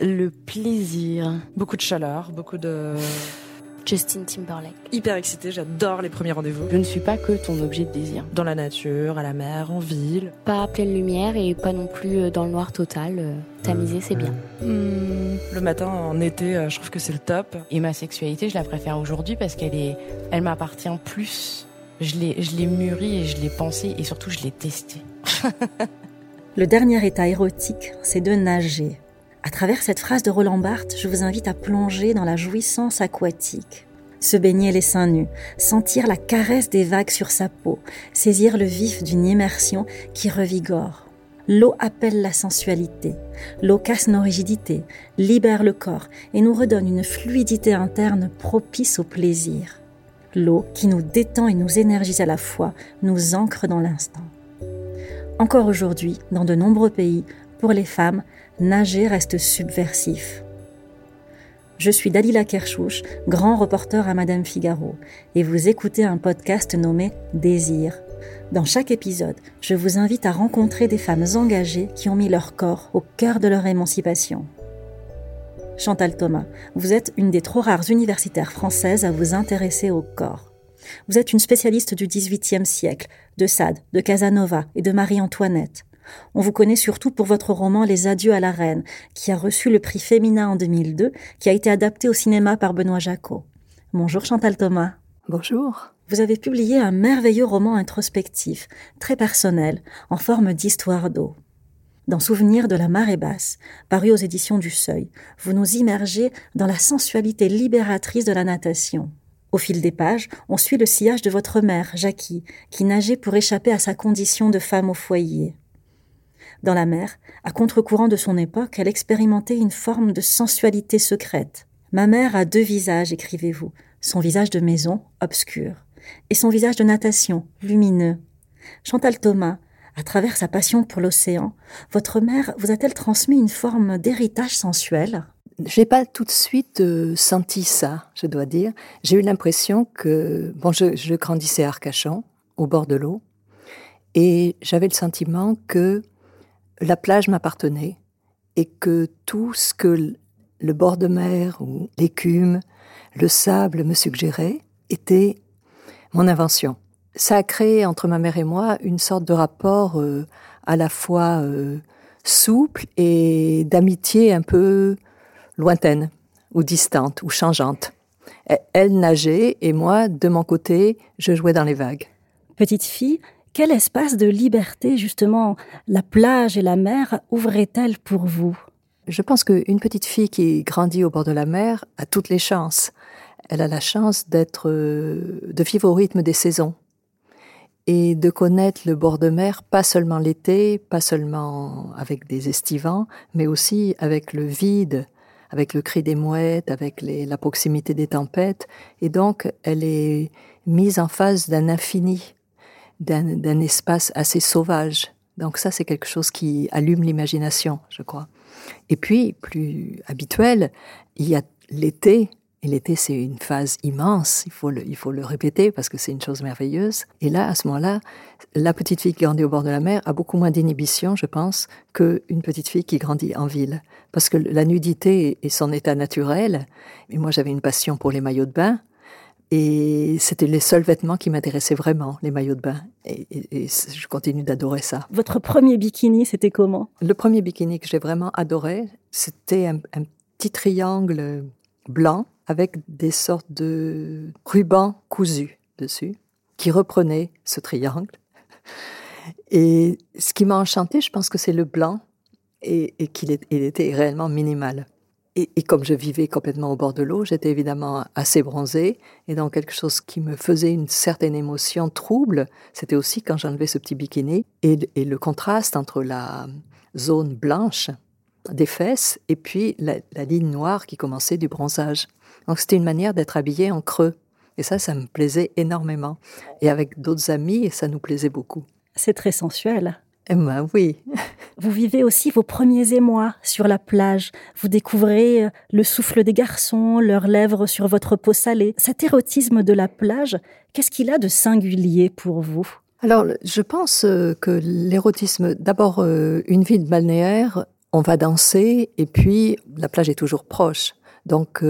Le plaisir. Beaucoup de chaleur, beaucoup de... Justin Timberlake. Hyper excitée, j'adore les premiers rendez-vous. Je ne suis pas que ton objet de désir. Dans la nature, à la mer, en ville. Pas à pleine lumière et pas non plus euh, dans le noir total. Euh, Tamisé, c'est bien. Hmm, le matin, en été, euh, je trouve que c'est le top. Et ma sexualité, je la préfère aujourd'hui parce qu'elle est, elle m'appartient plus. Je l'ai, je l'ai mûrie et je l'ai pensée et surtout je l'ai testée. le dernier état érotique, c'est de nager. À travers cette phrase de Roland Barthes, je vous invite à plonger dans la jouissance aquatique. Se baigner les seins nus, sentir la caresse des vagues sur sa peau, saisir le vif d'une immersion qui revigore. L'eau appelle la sensualité, l'eau casse nos rigidités, libère le corps et nous redonne une fluidité interne propice au plaisir. L'eau qui nous détend et nous énergise à la fois, nous ancre dans l'instant. Encore aujourd'hui, dans de nombreux pays, pour les femmes, nager reste subversif. Je suis Dalila Kershouch, grand reporter à Madame Figaro, et vous écoutez un podcast nommé Désir. Dans chaque épisode, je vous invite à rencontrer des femmes engagées qui ont mis leur corps au cœur de leur émancipation. Chantal Thomas, vous êtes une des trop rares universitaires françaises à vous intéresser au corps. Vous êtes une spécialiste du XVIIIe siècle, de Sade, de Casanova et de Marie-Antoinette. On vous connaît surtout pour votre roman Les Adieux à la Reine, qui a reçu le prix Féminin en 2002, qui a été adapté au cinéma par Benoît Jacot. Bonjour Chantal Thomas. Bonjour. Vous avez publié un merveilleux roman introspectif, très personnel, en forme d'histoire d'eau. Dans Souvenir de la marée basse, paru aux éditions du Seuil, vous nous immergez dans la sensualité libératrice de la natation. Au fil des pages, on suit le sillage de votre mère, Jackie, qui nageait pour échapper à sa condition de femme au foyer. Dans la mer, à contre-courant de son époque, elle expérimentait une forme de sensualité secrète. Ma mère a deux visages, écrivez-vous. Son visage de maison, obscur, et son visage de natation, lumineux. Chantal Thomas, à travers sa passion pour l'océan, votre mère vous a-t-elle transmis une forme d'héritage sensuel? J'ai pas tout de suite euh, senti ça, je dois dire. J'ai eu l'impression que, bon, je, grandissais à Arcachon, au bord de l'eau, et j'avais le sentiment que la plage m'appartenait et que tout ce que le bord de mer ou l'écume, le sable me suggérait était mon invention. Ça a créé entre ma mère et moi une sorte de rapport euh, à la fois euh, souple et d'amitié un peu lointaine ou distante ou changeante. Elle nageait et moi, de mon côté, je jouais dans les vagues. Petite fille, quel espace de liberté, justement, la plage et la mer ouvraient-elles pour vous? Je pense qu'une petite fille qui grandit au bord de la mer a toutes les chances. Elle a la chance d'être, euh, de vivre au rythme des saisons et de connaître le bord de mer pas seulement l'été, pas seulement avec des estivants, mais aussi avec le vide, avec le cri des mouettes, avec la proximité des tempêtes. Et donc, elle est mise en face d'un infini d'un espace assez sauvage. Donc ça, c'est quelque chose qui allume l'imagination, je crois. Et puis, plus habituel, il y a l'été. Et l'été, c'est une phase immense, il faut, le, il faut le répéter parce que c'est une chose merveilleuse. Et là, à ce moment-là, la petite fille qui grandit au bord de la mer a beaucoup moins d'inhibition, je pense, qu'une petite fille qui grandit en ville. Parce que la nudité est son état naturel. Et moi, j'avais une passion pour les maillots de bain. Et c'était les seuls vêtements qui m'intéressaient vraiment, les maillots de bain. Et, je continue d'adorer ça. Votre premier bikini, c'était comment? Le premier bikini que j'ai vraiment adoré, c'était un, petit triangle blanc avec des sortes de rubans cousus dessus, qui reprenaient ce triangle. Et ce qui m'a enchanté, je pense que c'est le blanc et, qu'il était réellement minimal. Et, comme je vivais complètement au bord de l'eau, j'étais évidemment assez bronzée. Et dans quelque chose qui me faisait une certaine émotion trouble, c'était aussi quand j'enlevais ce petit bikini. Et, le contraste entre la, zone blanche des fesses et puis la, ligne noire qui commençait du bronzage. Donc c'était une manière d'être habillé en creux. Et ça, ça me plaisait énormément. Et avec d'autres amis, ça nous plaisait beaucoup. C'est très sensuel. Eh ben oui. Vous vivez aussi vos premiers émois sur la plage. Vous découvrez euh, le souffle des garçons, leurs lèvres sur votre peau salée. Cet érotisme de la plage, qu'est-ce qu'il a de singulier pour vous? Alors, je pense euh, que l'érotisme, d'abord, euh, une ville balnéaire, on va danser et puis la plage est toujours proche. Donc,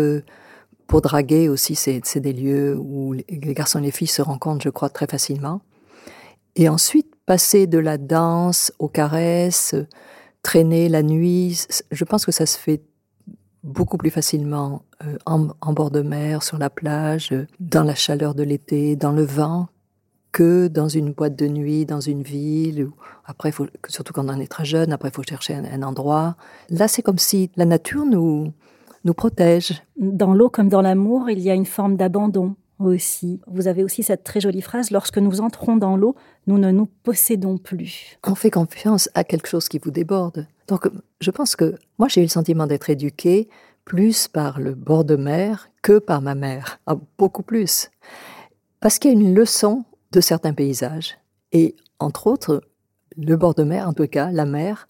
pour draguer aussi, c'est des lieux où les garçons et les filles se rencontrent, je crois, très facilement. Et ensuite, passer de la danse aux caresses, traîner la nuit, je pense que ça se fait beaucoup plus facilement euh, en, bord de mer, sur la plage, dans la chaleur de l'été, dans le vent, que dans une boîte de nuit, dans une ville. Après, surtout quand on est très jeune, après, il faut chercher un endroit. Là, c'est comme si la nature nous, nous protège. Dans l'eau comme dans l'amour, il y a une forme d'abandon aussi. Vous avez aussi cette très jolie phrase, lorsque nous entrons dans l'eau, nous ne nous possédons plus. On fait confiance à quelque chose qui vous déborde. Donc je pense que moi j'ai eu le sentiment d'être éduquée plus par le bord de mer que par ma mère, ah, beaucoup plus. Parce qu'il y a une leçon de certains paysages. Et entre autres, le bord de mer, en tout cas, la mer,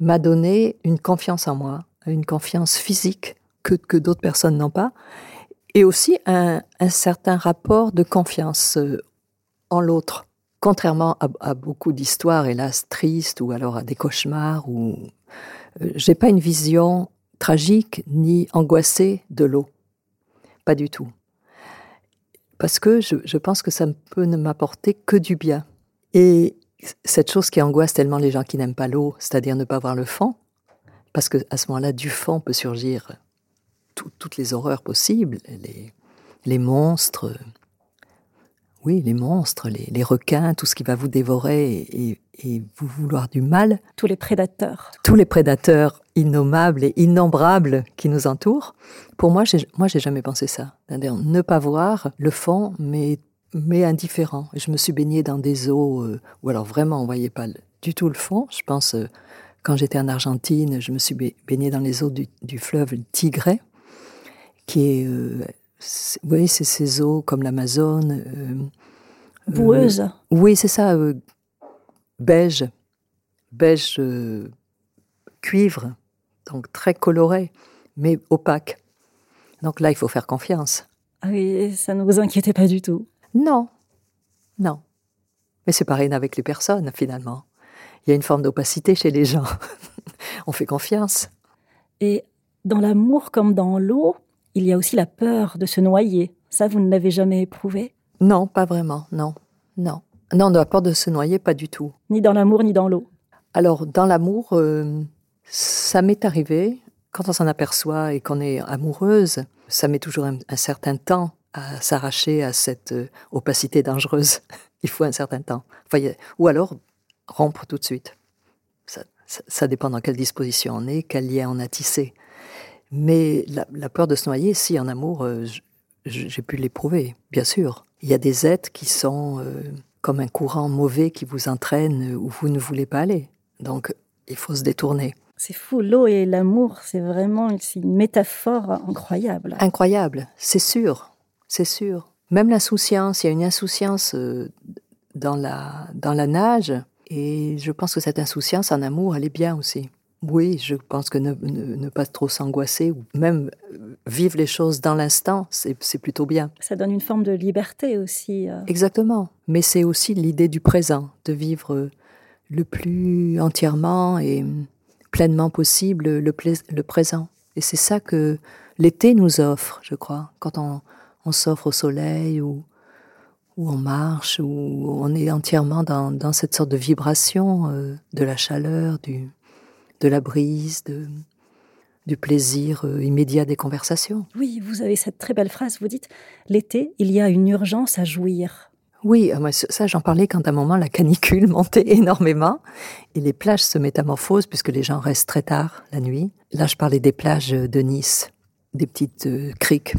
m'a donné une confiance en moi, une confiance physique que, d'autres personnes n'ont pas et aussi un, certain rapport de confiance euh, en l'autre. Contrairement à, beaucoup d'histoires, hélas, tristes, ou alors à des cauchemars, où euh, j'ai pas une vision tragique ni angoissée de l'eau. Pas du tout. Parce que je, je pense que ça ne peut ne m'apporter que du bien. Et cette chose qui angoisse tellement les gens qui n'aiment pas l'eau, c'est-à-dire ne pas voir le fond, parce que à ce moment-là, du fond peut surgir toutes les horreurs possibles, les, les monstres, oui, les monstres, les, requins, tout ce qui va vous dévorer et, vous vouloir du mal. Tous les prédateurs. Tous les prédateurs innommables et innombrables qui nous entourent. Pour moi, moi, j'ai jamais pensé ça. Ne pas voir le fond, mais, mais indifférent. Je me suis baignée dans des eaux euh, où alors vraiment on voyait pas du tout le fond. Je pense, euh, quand j'étais en Argentine, je me suis baignée dans les eaux du, du fleuve Tigray qui est, euh, voyez, c'est ces eaux comme l'Amazone. Euh, euh, Boueuse. oui, c'est ça, beige, beige cuivre, donc très coloré, mais opaque. Donc là, il faut faire confiance. Ah oui, ça ne vous inquiétait pas du tout Non, non. Mais c'est pareil avec les personnes, finalement. Il y a une forme d'opacité chez les gens. On fait confiance. Et dans l'amour comme dans l'eau, il y a aussi la peur de se noyer. Ça, vous ne l'avez jamais éprouvé? Non, pas vraiment, non. Non. Non, la peur de se noyer, pas du tout. Ni dans l'amour, ni dans l'eau. Alors, dans l'amour, euh, ça m'est arrivé, quand on s'en aperçoit et qu'on est amoureuse, ça met toujours un, certain temps à s'arracher à cette euh, opacité dangereuse. Il faut un certain temps. ou alors rompre tout de suite. Ça, ça, dépend dans quelle disposition on est, quel lien on a tissé. Mais la, peur de se noyer, si en amour, euh, j'ai pu l'éprouver, bien sûr. Il y a des êtres qui sont euh, comme un courant mauvais qui vous entraîne où vous ne voulez pas aller. Donc, il faut se détourner. C'est fou, l'eau et l'amour, c'est vraiment une métaphore incroyable. Incroyable, c'est sûr, c'est sûr. Même l'insouciance, il y a une insouciance euh, dans la, dans la nage, et je pense que cette insouciance en amour, elle est bien aussi. Oui, je pense que ne, pas trop s'angoisser ou même euh, vivre les choses dans l'instant, c'est plutôt bien. Ça donne une forme de liberté aussi. Euh. Exactement. Mais c'est aussi l'idée du présent, de vivre euh, le plus entièrement et pleinement possible le, le présent. Et c'est ça que l'été nous offre, je crois, quand on, s'offre au soleil ou, on marche, ou on est entièrement dans, dans cette sorte de vibration de la chaleur, du, de la brise, de, du plaisir euh, immédiat des conversations. Oui, vous avez cette très belle phrase, vous dites, l'été, il y a une urgence à jouir. Oui, ah, ça j'en parlais quand à un moment la canicule montait énormément et les plages se métamorphosent puisque les gens restent très tard la nuit. Là je parlais des plages de Nice, des petites euh, criques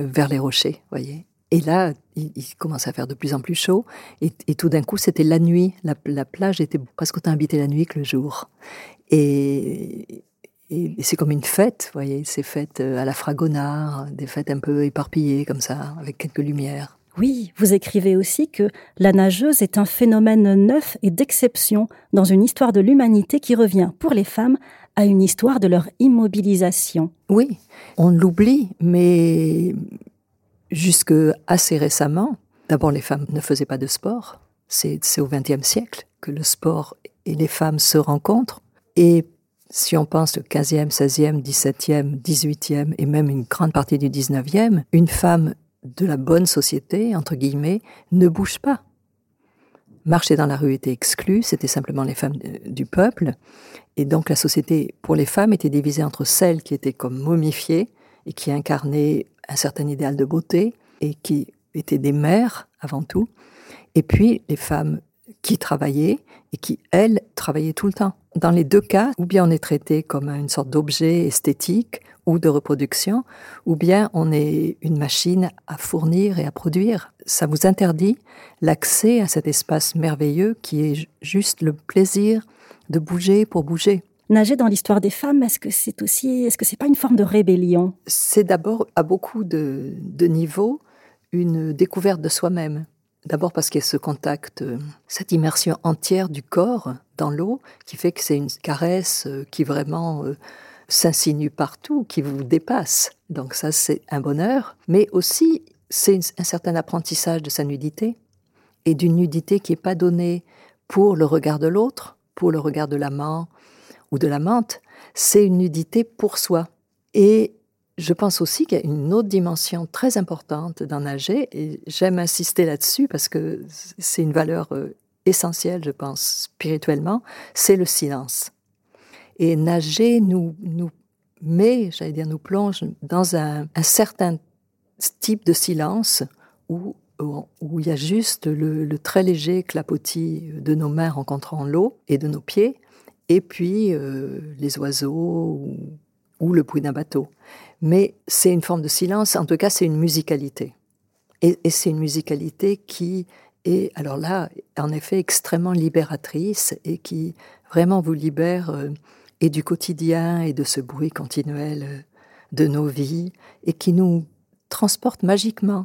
euh, vers les rochers, voyez. Et là, il, commence à faire de plus en plus chaud. Et, tout d'un coup, c'était la nuit. La, plage était presque autant habitée la nuit que le jour. Et, et c'est comme une fête, vous voyez, ces fêtes euh, à la Fragonard, des fêtes un peu éparpillées comme ça, avec quelques lumières. Oui, vous écrivez aussi que la nageuse est un phénomène neuf et d'exception dans une histoire de l'humanité qui revient pour les femmes à une histoire de leur immobilisation. Oui, on l'oublie, mais jusque assez récemment, d'abord les femmes ne faisaient pas de sport. C'est au XXe siècle que le sport et les femmes se rencontrent. Et si on pense au 15e, 16e, 17e, 18e et même une grande partie du 19e, une femme de la bonne société, entre guillemets, ne bouge pas. Marcher dans la rue était exclu, c'était simplement les femmes du peuple. Et donc la société pour les femmes était divisée entre celles qui étaient comme momifiées et qui incarnaient un certain idéal de beauté et qui étaient des mères avant tout, et puis les femmes qui travaillaient et qui, elles, travaillaient tout le temps. Dans les deux cas, ou bien on est traité comme une sorte d'objet esthétique ou de reproduction, ou bien on est une machine à fournir et à produire. Ça vous interdit l'accès à cet espace merveilleux qui est juste le plaisir de bouger pour bouger. Nager dans l'histoire des femmes, est-ce que c'est aussi, est-ce que c'est pas une forme de rébellion? C'est d'abord à beaucoup de, de niveaux une découverte de soi-même. D'abord parce qu'il y a ce contact, euh, cette immersion entière du corps dans l'eau, qui fait que c'est une caresse euh, qui vraiment euh, s'insinue partout, qui vous dépasse. Donc ça, c'est un bonheur. Mais aussi, c'est un certain apprentissage de sa nudité, et d'une nudité qui n'est pas donnée pour le regard de l'autre, pour le regard de l'amant ou de l'amante, c'est une nudité pour soi. Et je pense aussi qu'il y a une autre dimension très importante dans nager, et j'aime insister là-dessus parce que c'est une valeur euh, essentielle, je pense, spirituellement, c'est le silence. Et nager nous, met, j'allais dire, nous plonge dans un, certain type de silence où, où il y a juste le, très léger clapotis de nos mains rencontrant l'eau et de nos pieds, et puis euh, les oiseaux ou le bruit d'un bateau mais c'est une forme de silence, en tout cas c'est une musicalité. Et, c'est une musicalité qui est, alors là, en effet, extrêmement libératrice et qui vraiment vous libère euh, et du quotidien et de ce bruit continuel euh, de nos vies et qui nous transporte magiquement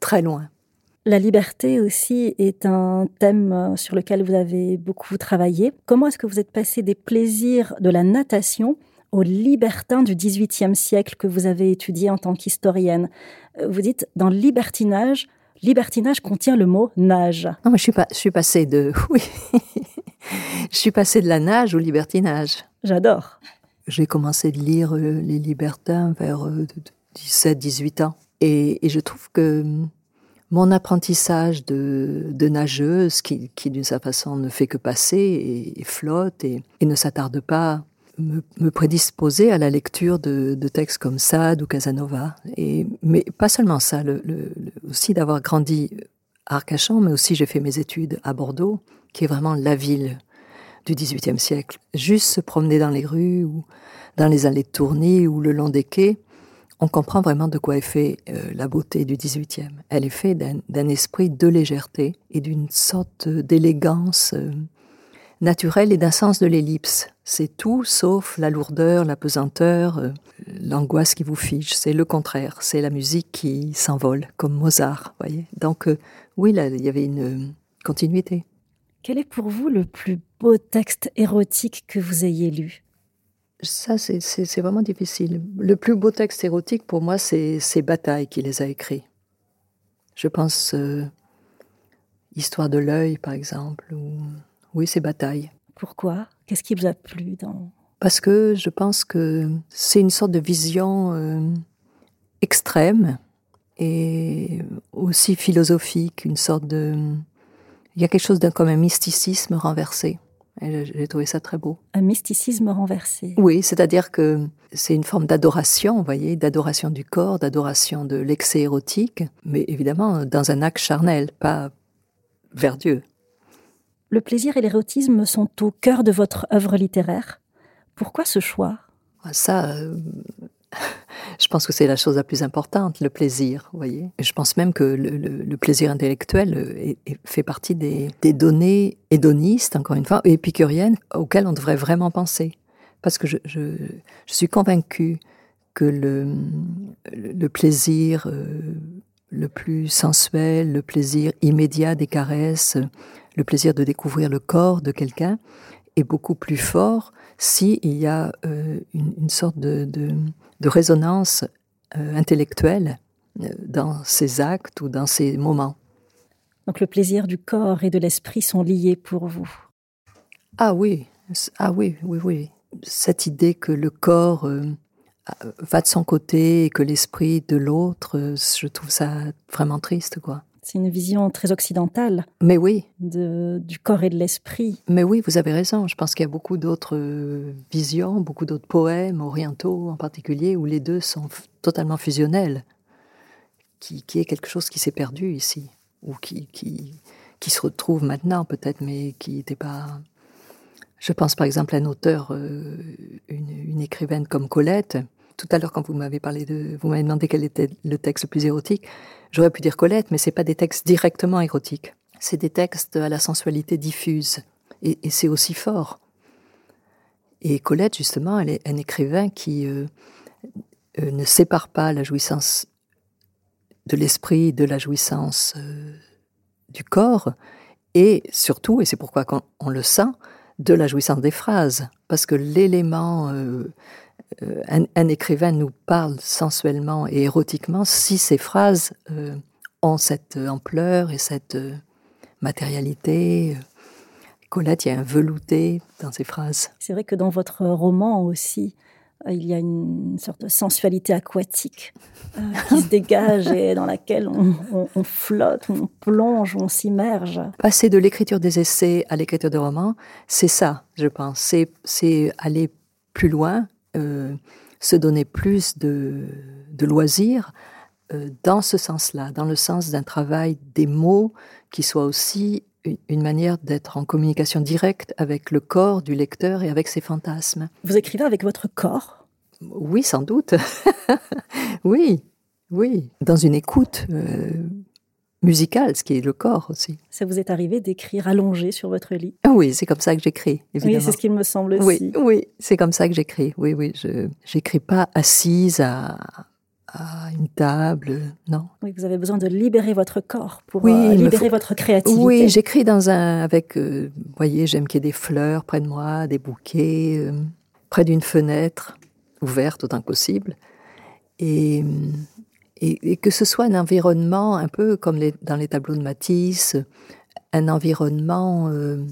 très loin. La liberté aussi est un thème euh, sur lequel vous avez beaucoup travaillé. Comment est-ce que vous êtes passé des plaisirs de la natation aux libertins du XVIIIe siècle que vous avez étudié en tant qu'historienne. Euh, vous dites, dans libertinage, libertinage contient le mot nage. Non, mais je suis, pas, je suis passée de... Oui. je suis passée de la nage au libertinage. J'adore. J'ai commencé de lire euh, les libertins vers 17-18 euh, ans. Et, je trouve que hum, mon apprentissage de, nageuse, qui, d'une certaine façon ne fait que passer et, flotte et, et ne s'attarde pas me, prédisposer à la lecture de, textes comme Sade ou Casanova. Et, mais pas seulement ça, le, aussi d'avoir grandi à Arcachon, mais aussi j'ai fait mes études à Bordeaux, qui est vraiment la ville du XVIIIe siècle. Juste se promener dans les rues ou dans les allées de Tournai ou le long des quais, on comprend vraiment de quoi est fait euh, la beauté du XVIIIe. Elle est faite d'un esprit de légèreté et d'une sorte d'élégance euh, naturelle et d'un sens de l'ellipse. C'est tout sauf la lourdeur, la pesanteur, euh, l'angoisse qui vous fige. C'est le contraire. C'est la musique qui s'envole, comme Mozart, voyez. Donc, euh, oui, là, il y avait une continuité. Quel est pour vous le plus beau texte érotique que vous ayez lu? Ça, c'est vraiment difficile. Le plus beau texte érotique, pour moi, c'est Bataille qui les a écrits. Je pense euh, Histoire de l'œil, par exemple, ou oui, c'est Bataille. Pourquoi? Qu'est-ce qui vous a plu dans? Parce que je pense que c'est une sorte de vision euh, extrême et aussi philosophique, une sorte de... Il y a quelque chose d'un comme un mysticisme renversé. J'ai trouvé ça très beau. Un mysticisme renversé. Oui, c'est-à-dire que c'est une forme d'adoration, vous voyez, d'adoration du corps, d'adoration de l'excès érotique, mais évidemment dans un acte charnel, pas vers Dieu. Le plaisir et l'érotisme sont au cœur de votre œuvre littéraire. Pourquoi ce choix? Ah, Ça, euh, Je pense que c'est la chose la plus importante, le plaisir, vous voyez. je pense même que le, plaisir intellectuel euh, fait partie des, données hédonistes, encore une fois, épicuriennes, auxquelles on devrait vraiment penser. Parce que je, suis convaincue que le, le plaisir euh, le plus sensuel, le plaisir immédiat des caresses, le plaisir de découvrir le corps de quelqu'un est beaucoup plus fort s'il y a euh, une, sorte de, de, résonance euh, intellectuelle euh, dans ces actes ou dans ces moments. Donc le plaisir du corps et de l'esprit sont liés pour vous. Ah oui, ah oui, oui, oui. Cette idée que le corps va de son côté et que l'esprit de l'autre, je trouve ça vraiment triste, quoi. C'est une vision très occidentale. Mais oui. du corps et de l'esprit. Mais oui, vous avez raison. Je pense qu'il y a beaucoup d'autres euh, visions, beaucoup d'autres poèmes orientaux en particulier, où les deux sont totalement fusionnels, qui, est quelque chose qui s'est perdu ici, ou qui, qui, se retrouve maintenant peut-être, mais qui n'était pas... Je pense par exemple à un auteur, euh, une, une écrivaine comme Colette, tout à l'heure, quand vous m'avez parlé de, vous m'avez demandé quel était le texte le plus érotique, j'aurais pu dire Colette, mais c'est pas des textes directement érotiques. C'est des textes à la sensualité diffuse. Et, c'est aussi fort. Et Colette, justement, elle est un écrivain qui euh, euh, ne sépare pas la jouissance de l'esprit de la jouissance euh, du corps, et surtout, et c'est pourquoi on, le sent, de la jouissance des phrases. Parce que l'élément un, écrivain nous parle sensuellement et érotiquement si ses phrases euh, ont cette ampleur et cette euh, matérialité. Colette, il y a un velouté dans ses phrases. C'est vrai que dans votre roman aussi, il y a une sorte de sensualité aquatique qui se dégage et dans laquelle on, flotte, on plonge, on s'immerge. Passer de l'écriture des essais à l'écriture de romans, c'est ça, je pense. C'est aller plus loin, euh, se donner plus de, loisirs euh, dans ce sens-là, dans le sens d'un travail des mots qui soit aussi une, manière d'être en communication directe avec le corps du lecteur et avec ses fantasmes. Vous écrivez avec votre corps? Oui, sans doute. oui, oui. Dans une écoute euh, musical, ce qui est le corps aussi. Ça vous est arrivé d'écrire allongé sur votre lit? Ah Oui, c'est comme ça que j'écris, évidemment. Oui, c'est ce qu'il me semble aussi. Oui, c'est comme ça que j'écris. Oui, oui, je n'écris pas assise à, une table, non. Oui, vous avez besoin de libérer votre corps pour euh, libérer votre créativité. Oui, j'écris dans un avec, euh, vous voyez, j'aime qu'il y ait des fleurs près de moi, des bouquets, euh, près d'une fenêtre ouverte autant que possible. Et et, que ce soit un environnement un peu comme dans les tableaux de Matisse, un environnement euh,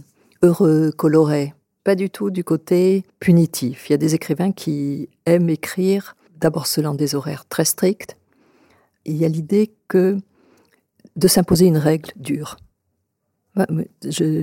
heureux, coloré, pas du tout du côté punitif. Il y a des écrivains qui aiment écrire d'abord selon des horaires très stricts. Il y a l'idée que de s'imposer une règle dure. Je,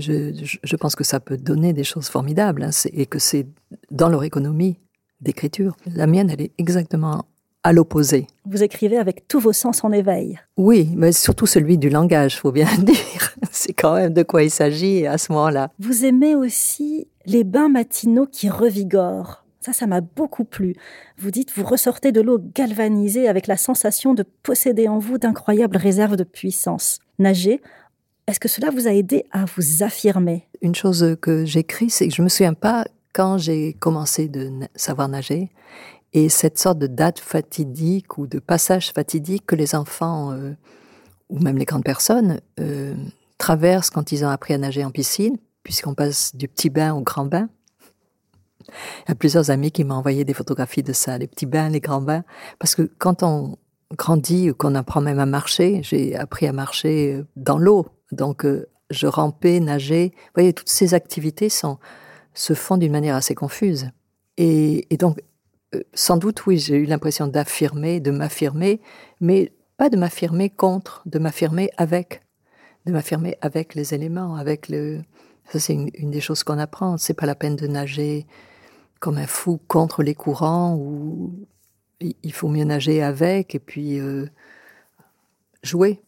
je, pense que ça peut donner des choses formidables hein, et que c'est dans leur économie d'écriture. La mienne, elle est exactement à l'opposé. Vous écrivez avec tous vos sens en éveil. Oui, mais surtout celui du langage, faut bien le dire. C'est quand même de quoi il s'agit à ce moment-là. Vous aimez aussi les bains matinaux qui revigorent. Ça, ça m'a beaucoup plu. Vous dites, vous ressortez de l'eau galvanisée avec la sensation de posséder en vous d'incroyables réserves de puissance. Nager, est-ce que cela vous a aidé à vous affirmer? Une chose que j'écris, c'est que je me souviens pas quand j'ai commencé de savoir nager et cette sorte de date fatidique ou de passage fatidique que les enfants, euh, ou même les grandes personnes, euh, traversent quand ils ont appris à nager en piscine, puisqu'on passe du petit bain au grand bain. Il y a plusieurs amis qui m'ont envoyé des photographies de ça, les petits bains, les grands bains. Parce que quand on grandit ou qu'on apprend même à marcher, j'ai appris à marcher euh, dans l'eau. Donc, je rampais, nageais. Vous voyez, toutes ces activités se font d'une manière assez confuse. Et, donc, sans doute, oui, j'ai eu l'impression d'affirmer, de m'affirmer, mais pas de m'affirmer contre, de m'affirmer avec, de m'affirmer avec les éléments, avec le. Ça, c'est une, des choses qu'on apprend. C'est pas la peine de nager comme un fou contre les courants, ou il faut mieux nager avec et puis euh, jouer.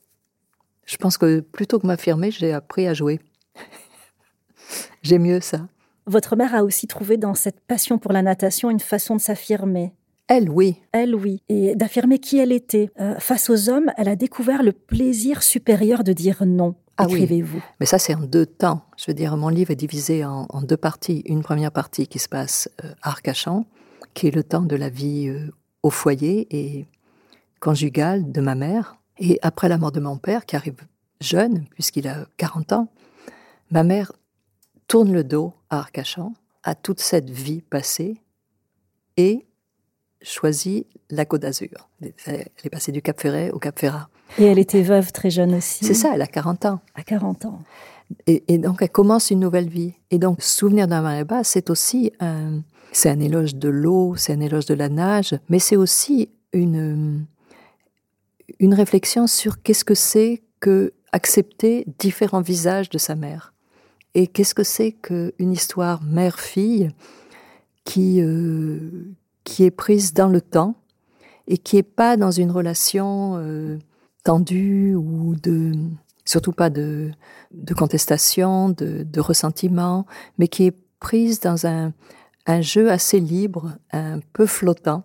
Je pense que plutôt que m'affirmer, j'ai appris à jouer. j'ai mieux ça. Votre mère a aussi trouvé dans cette passion pour la natation une façon de s'affirmer. Elle, oui. Elle, oui. Et d'affirmer qui elle était. Euh, face aux hommes, elle a découvert le plaisir supérieur de dire non. Ah oui. Écrivez-vous. Mais ça, c'est en deux temps. Je veux dire, mon livre est divisé en, en deux parties. Une première partie qui se passe euh, à Arcachon, qui est le temps de la vie euh, au foyer et conjugale de ma mère. Et après la mort de mon père, qui arrive jeune, puisqu'il a 40 ans, ma mère tourne le dos à Arcachon, à toute cette vie passée, et choisit la Côte d'Azur. Elle est passée du Cap Ferret au Cap Ferrat. Et elle était veuve très jeune aussi. C'est ça, elle a 40 ans. À 40 ans. Et, et donc, elle commence une nouvelle vie. Et donc, Souvenir d'un marée bas, c'est aussi un, c'est un éloge de l'eau, c'est un éloge de la nage, mais c'est aussi une, une réflexion sur qu'est-ce que c'est que accepter différents visages de sa mère. Et qu'est-ce que c'est qu'une histoire mère-fille qui, euh, qui est prise dans le temps et qui n'est pas dans une relation euh, tendue ou de surtout pas de, de contestation, de, de, ressentiment, mais qui est prise dans un, un, jeu assez libre, un peu flottant,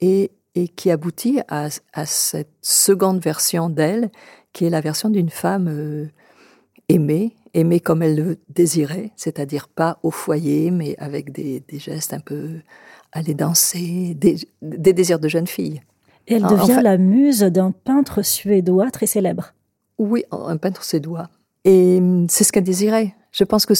et, et qui aboutit à, à, cette seconde version d'elle, qui est la version d'une femme euh, aimée, aimée comme elle le désirait, c'est-à-dire pas au foyer, mais avec des, des gestes un peu aller danser, des, des, désirs de jeune fille. Et elle devient la muse d'un peintre suédois très célèbre. Oui, un peintre suédois. Et hum, c'est ce qu'elle désirait. Je pense que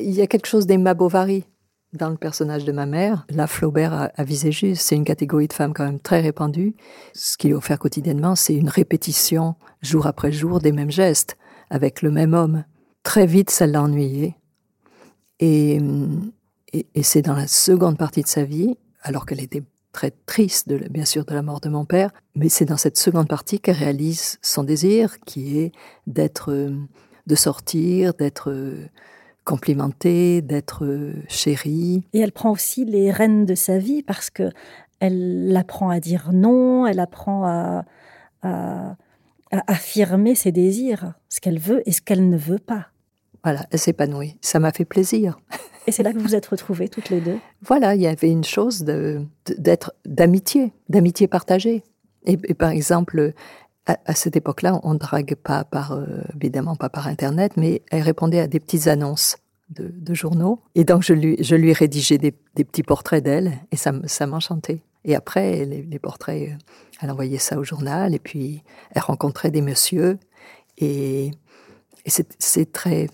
il y a quelque chose d'Emma Bovary dans le personnage de ma mère. Là, Flaubert a, a visé juste. C'est une catégorie de femmes quand même très répandue. Ce qu'il est offert quotidiennement, c'est une répétition, jour après jour, des mêmes gestes, avec le même homme. Très vite, ça l'a ennuyée. Et, c'est dans la seconde partie de sa vie, alors qu'elle était très triste, de, bien sûr, de la mort de mon père, mais c'est dans cette seconde partie qu'elle réalise son désir, qui est d'être, de sortir, d'être complimentée, d'être chérie. Et elle prend aussi les rênes de sa vie parce que elle apprend à dire non, elle apprend à affirmer ses désirs, ce qu'elle veut et ce qu'elle ne veut pas. Voilà, elle s'épanouit. Ça m'a fait plaisir. Et c'est là que vous vous êtes retrouvées toutes les deux? Voilà, il y avait une chose d'être d'amitié, d'amitié partagée. Et, et, par exemple, à, à cette époque-là, on ne drague pas par, euh, évidemment pas par Internet, mais elle répondait à des petites annonces de, de journaux. Et donc, je lui, je lui rédigeais des, des petits portraits d'elle, et ça, ça m'enchantait. Et après, les, les, portraits, elle envoyait ça au journal, et puis elle rencontrait des messieurs, et, c'est très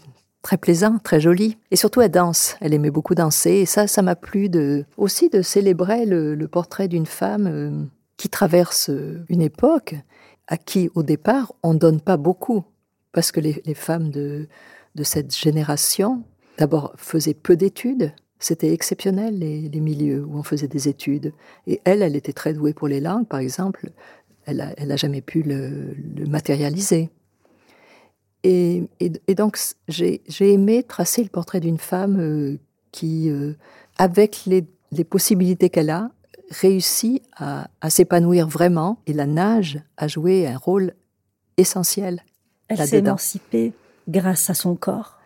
très plaisant, très joli. Et surtout, elle danse. Elle aimait beaucoup danser. Et ça, ça m'a plu aussi de célébrer le, portrait d'une femme euh, qui traverse une époque à qui, au départ, on ne donne pas beaucoup. Parce que les, femmes de, cette génération, d'abord, faisaient peu d'études. C'était exceptionnel, les, milieux où on faisait des études. Et elle, elle était très douée pour les langues, par exemple. Elle n'a a jamais pu le matérialiser. Et, et, et donc, j'ai aimé tracer le portrait d'une femme euh, qui, euh, avec les, les possibilités qu'elle a, réussit à, à s'épanouir vraiment. Et la nage a joué un rôle essentiel. Elle s'est émancipée grâce à son corps.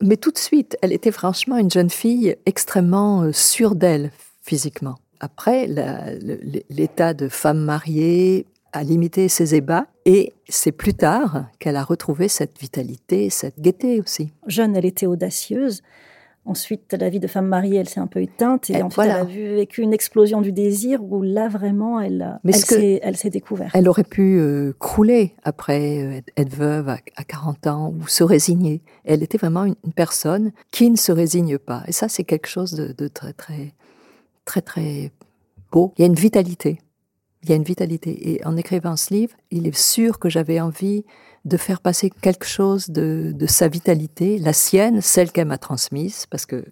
Mais tout de suite, elle était franchement une jeune fille extrêmement euh, sûre d'elle physiquement. Après, l'état de femme mariée, a limité ses ébats et c'est plus tard qu'elle a retrouvé cette vitalité, cette gaieté aussi. Jeune, elle était audacieuse. Ensuite, la vie de femme mariée, elle s'est un peu éteinte et, et ensuite voilà. elle a vu, vécu une explosion du désir où là vraiment elle, Mais elle s'est découverte. Elle aurait pu euh, crouler après euh, être veuve à, à, 40 ans ou se résigner. Elle était vraiment une, une personne qui ne se résigne pas. Et ça, c'est quelque chose de, de très très très très beau. Il y a une vitalité il y a une vitalité. Et en écrivant ce livre, il est sûr que j'avais envie de faire passer quelque chose de, de sa vitalité, la sienne, celle qu'elle m'a transmise, parce que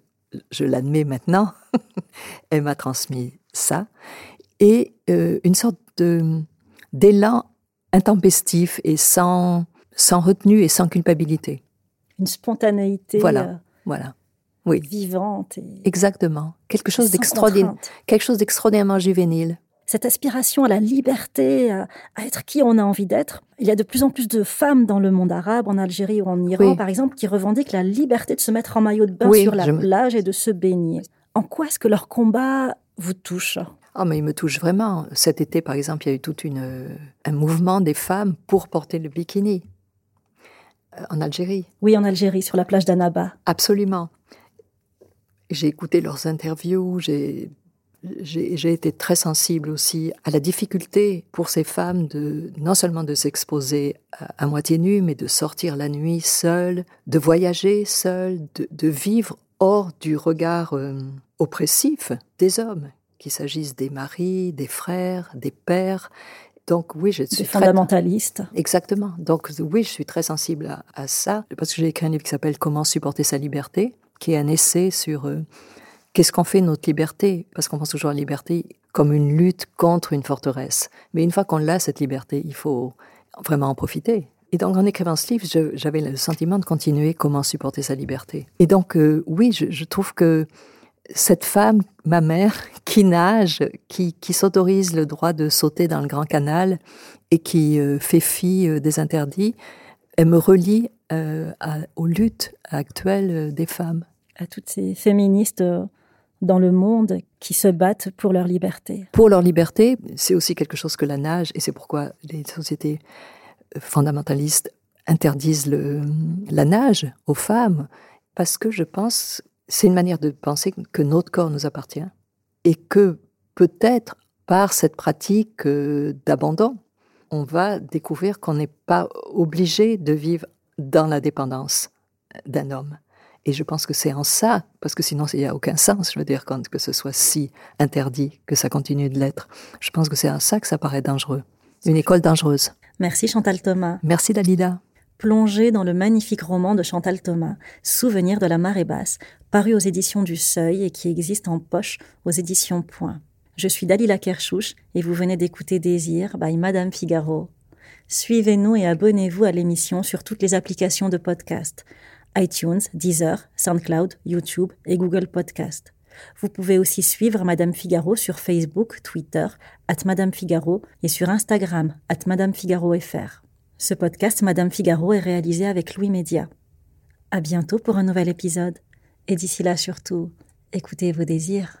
je l'admets maintenant, elle m'a transmis ça, et euh, une sorte de d'élan intempestif et sans, sans retenue et sans culpabilité. Une spontanéité. Voilà, euh, voilà. Oui. Vivante. Et Exactement. Quelque chose d'extraordinaire. Quelque chose d'extraordinairement juvénile cette aspiration à la liberté, à, à, être qui on a envie d'être. Il y a de plus en plus de femmes dans le monde arabe, en Algérie ou en Iran, oui. par exemple, qui revendiquent la liberté de se mettre en maillot de bain oui, sur la plage et de se baigner. En quoi est-ce que leur combat vous touche? Ah, mais il me touche vraiment. Cet été, par exemple, il y a eu tout une, un mouvement des femmes pour porter le bikini euh, en Algérie. Oui, en Algérie, sur la plage d'Annaba. Absolument. J'ai écouté leurs interviews, j'ai j'ai été très sensible aussi à la difficulté pour ces femmes de non seulement de s'exposer à, moitié nues, mais de sortir la nuit seules, de voyager seules, de, vivre hors du regard euh, oppressif des hommes, qu'il s'agisse des maris, des frères, des pères. Donc oui, je suis fondamentaliste. Exactement. Donc oui, je suis très sensible à, à ça parce que j'ai écrit un livre qui s'appelle Comment supporter sa liberté, qui est un essai sur euh, Qu'est-ce qu'on fait notre liberté? Parce qu'on pense toujours à la liberté comme une lutte contre une forteresse. Mais une fois qu'on l'a, cette liberté, il faut vraiment en profiter. Et donc, en écrivant ce livre, j'avais le sentiment de continuer comment supporter sa liberté. Et donc, euh, oui, je, trouve que cette femme, ma mère, qui nage, qui, s'autorise le droit de sauter dans le grand canal et qui euh, fait fi euh, des interdits, elle me relie aux luttes actuelles des femmes. À toutes ces féministes dans le monde qui se battent pour leur liberté. Pour leur liberté, c'est aussi quelque chose que la nage, et c'est pourquoi les sociétés fondamentalistes interdisent la nage aux femmes, parce que je pense, c'est une manière de penser que notre corps nous appartient, et que peut-être par cette pratique euh, d'abandon, on va découvrir qu'on n'est pas obligé de vivre dans la dépendance d'un homme. Et je pense que c'est en ça, parce que sinon il n'y a aucun sens, je veux dire, quand que ce soit si interdit, que ça continue de l'être. Je pense que c'est en ça que ça paraît dangereux. Une école dangereuse. Merci Chantal Thomas. Merci Dalida. Plongée dans le magnifique roman de Chantal Thomas, Souvenir de la marée basse, paru aux éditions du Seuil et qui existe en poche aux éditions Point. Je suis Dalila Kershouch et vous venez d'écouter Désir by Madame Figaro. Suivez-nous et abonnez-vous à l'émission sur toutes les applications de podcast iTunes, Deezer, SoundCloud, YouTube et Google Podcast. Vous pouvez aussi suivre Madame Figaro sur Facebook, Twitter, at Madame Figaro et sur Instagram, at Madame Figaro FR. Ce podcast Madame Figaro est réalisé avec Louis Média. À bientôt pour un nouvel épisode. Et d'ici là surtout, écoutez vos désirs.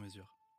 sur mesure.